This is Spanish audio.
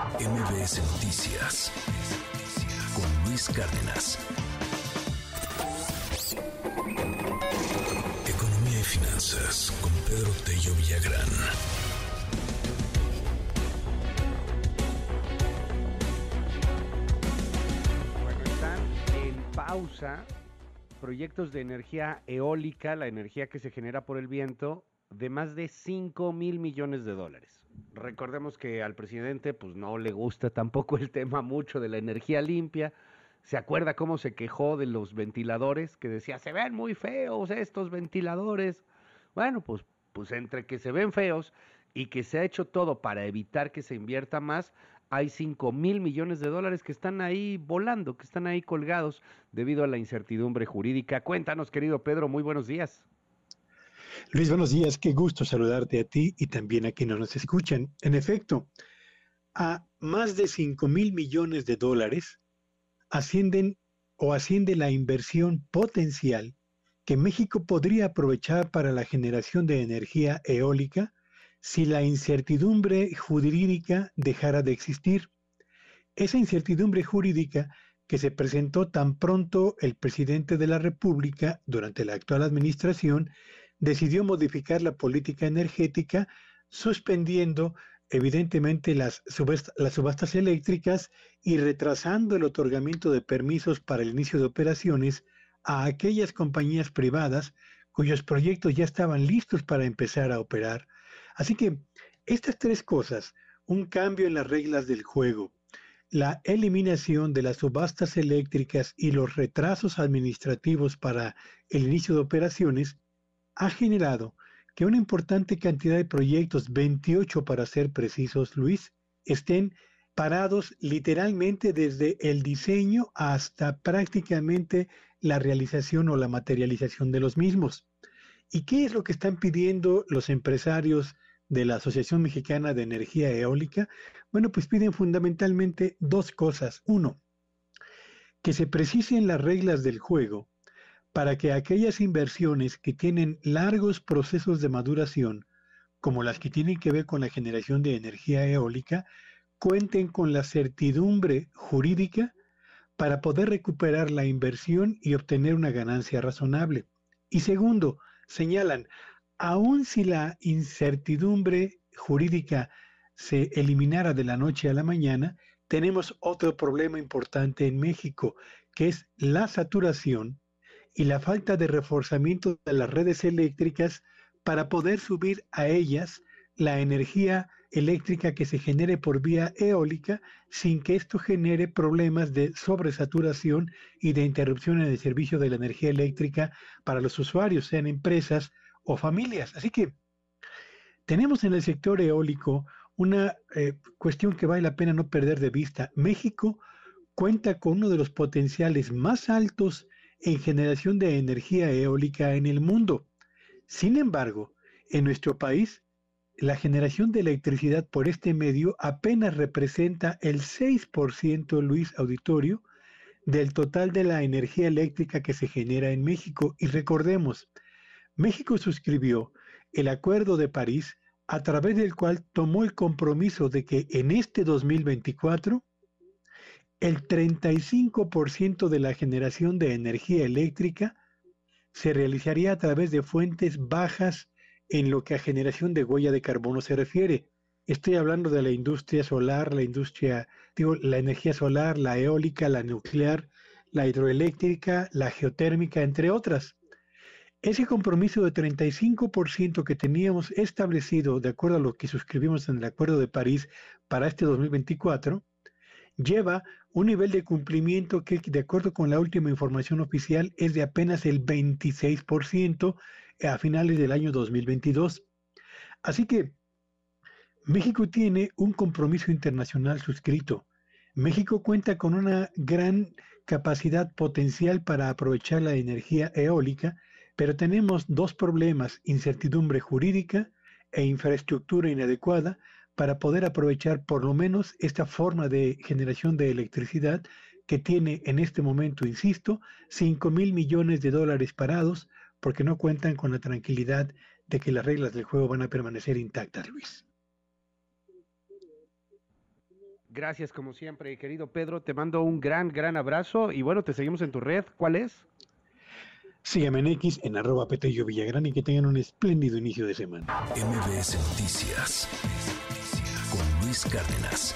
MBS Noticias con Luis Cárdenas. Economía y finanzas con Pedro Tello Villagrán. Bueno, están en pausa proyectos de energía eólica, la energía que se genera por el viento, de más de 5 mil millones de dólares. Recordemos que al presidente pues no le gusta tampoco el tema mucho de la energía limpia. ¿Se acuerda cómo se quejó de los ventiladores? Que decía, se ven muy feos estos ventiladores. Bueno, pues, pues entre que se ven feos y que se ha hecho todo para evitar que se invierta más, hay 5 mil millones de dólares que están ahí volando, que están ahí colgados debido a la incertidumbre jurídica. Cuéntanos, querido Pedro, muy buenos días. Luis, buenos días. Qué gusto saludarte a ti y también a quienes nos escuchan. En efecto, a más de 5 mil millones de dólares ascienden o asciende la inversión potencial que México podría aprovechar para la generación de energía eólica si la incertidumbre jurídica dejara de existir. Esa incertidumbre jurídica que se presentó tan pronto el presidente de la República durante la actual administración decidió modificar la política energética suspendiendo evidentemente las, subastas eléctricas y retrasando el otorgamiento de permisos para el inicio de operaciones a aquellas compañías privadas cuyos proyectos ya estaban listos para empezar a operar. Así que estas tres cosas, un cambio en las reglas del juego, la eliminación de las subastas eléctricas y los retrasos administrativos para el inicio de operaciones, ha generado que una importante cantidad de proyectos, 28 para ser precisos, Luis, estén parados literalmente desde el diseño hasta prácticamente la realización o la materialización de los mismos. ¿Y qué es lo que están pidiendo los empresarios de la Asociación Mexicana de Energía Eólica? Bueno, pues piden fundamentalmente dos cosas. Uno, que se precisen las reglas del juego para que aquellas inversiones que tienen largos procesos de maduración, como las que tienen que ver con la generación de energía eólica, cuenten con la certidumbre jurídica para poder recuperar la inversión y obtener una ganancia razonable. Y segundo, señalan, aun si la incertidumbre jurídica se eliminara de la noche a la mañana, tenemos otro problema importante en México, que es la saturación y la falta de reforzamiento de las redes eléctricas para poder subir a ellas la energía eléctrica que se genere por vía eólica sin que esto genere problemas de sobresaturación y de interrupción en el servicio de la energía eléctrica para los usuarios, sean empresas o familias. Así que tenemos en el sector eólico una eh, cuestión que vale la pena no perder de vista. México cuenta con uno de los potenciales más altos en generación de energía eólica en el mundo. Sin embargo, en nuestro país, la generación de electricidad por este medio apenas representa el 6%, Luis Auditorio, del total de la energía eléctrica que se genera en México. Y recordemos, México suscribió el Acuerdo de París a través del cual tomó el compromiso de que en este 2024 el 35% de la generación de energía eléctrica se realizaría a través de fuentes bajas en lo que a generación de huella de carbono se refiere. Estoy hablando de la industria solar, la industria, digo, la energía solar, la eólica, la nuclear, la hidroeléctrica, la geotérmica, entre otras. Ese compromiso de 35% que teníamos establecido, de acuerdo a lo que suscribimos en el Acuerdo de París para este 2024, lleva un nivel de cumplimiento que, de acuerdo con la última información oficial, es de apenas el 26% a finales del año 2022. Así que México tiene un compromiso internacional suscrito. México cuenta con una gran capacidad potencial para aprovechar la energía eólica, pero tenemos dos problemas, incertidumbre jurídica e infraestructura inadecuada para poder aprovechar por lo menos esta forma de generación de electricidad que tiene en este momento, insisto, 5 mil millones de dólares parados porque no cuentan con la tranquilidad de que las reglas del juego van a permanecer intactas, Luis. Gracias como siempre, querido Pedro. Te mando un gran, gran abrazo y bueno, te seguimos en tu red. ¿Cuál es? Sígueme en X en arroba Petello Villagrán y que tengan un espléndido inicio de semana. MBS Noticias Luis Cárdenas.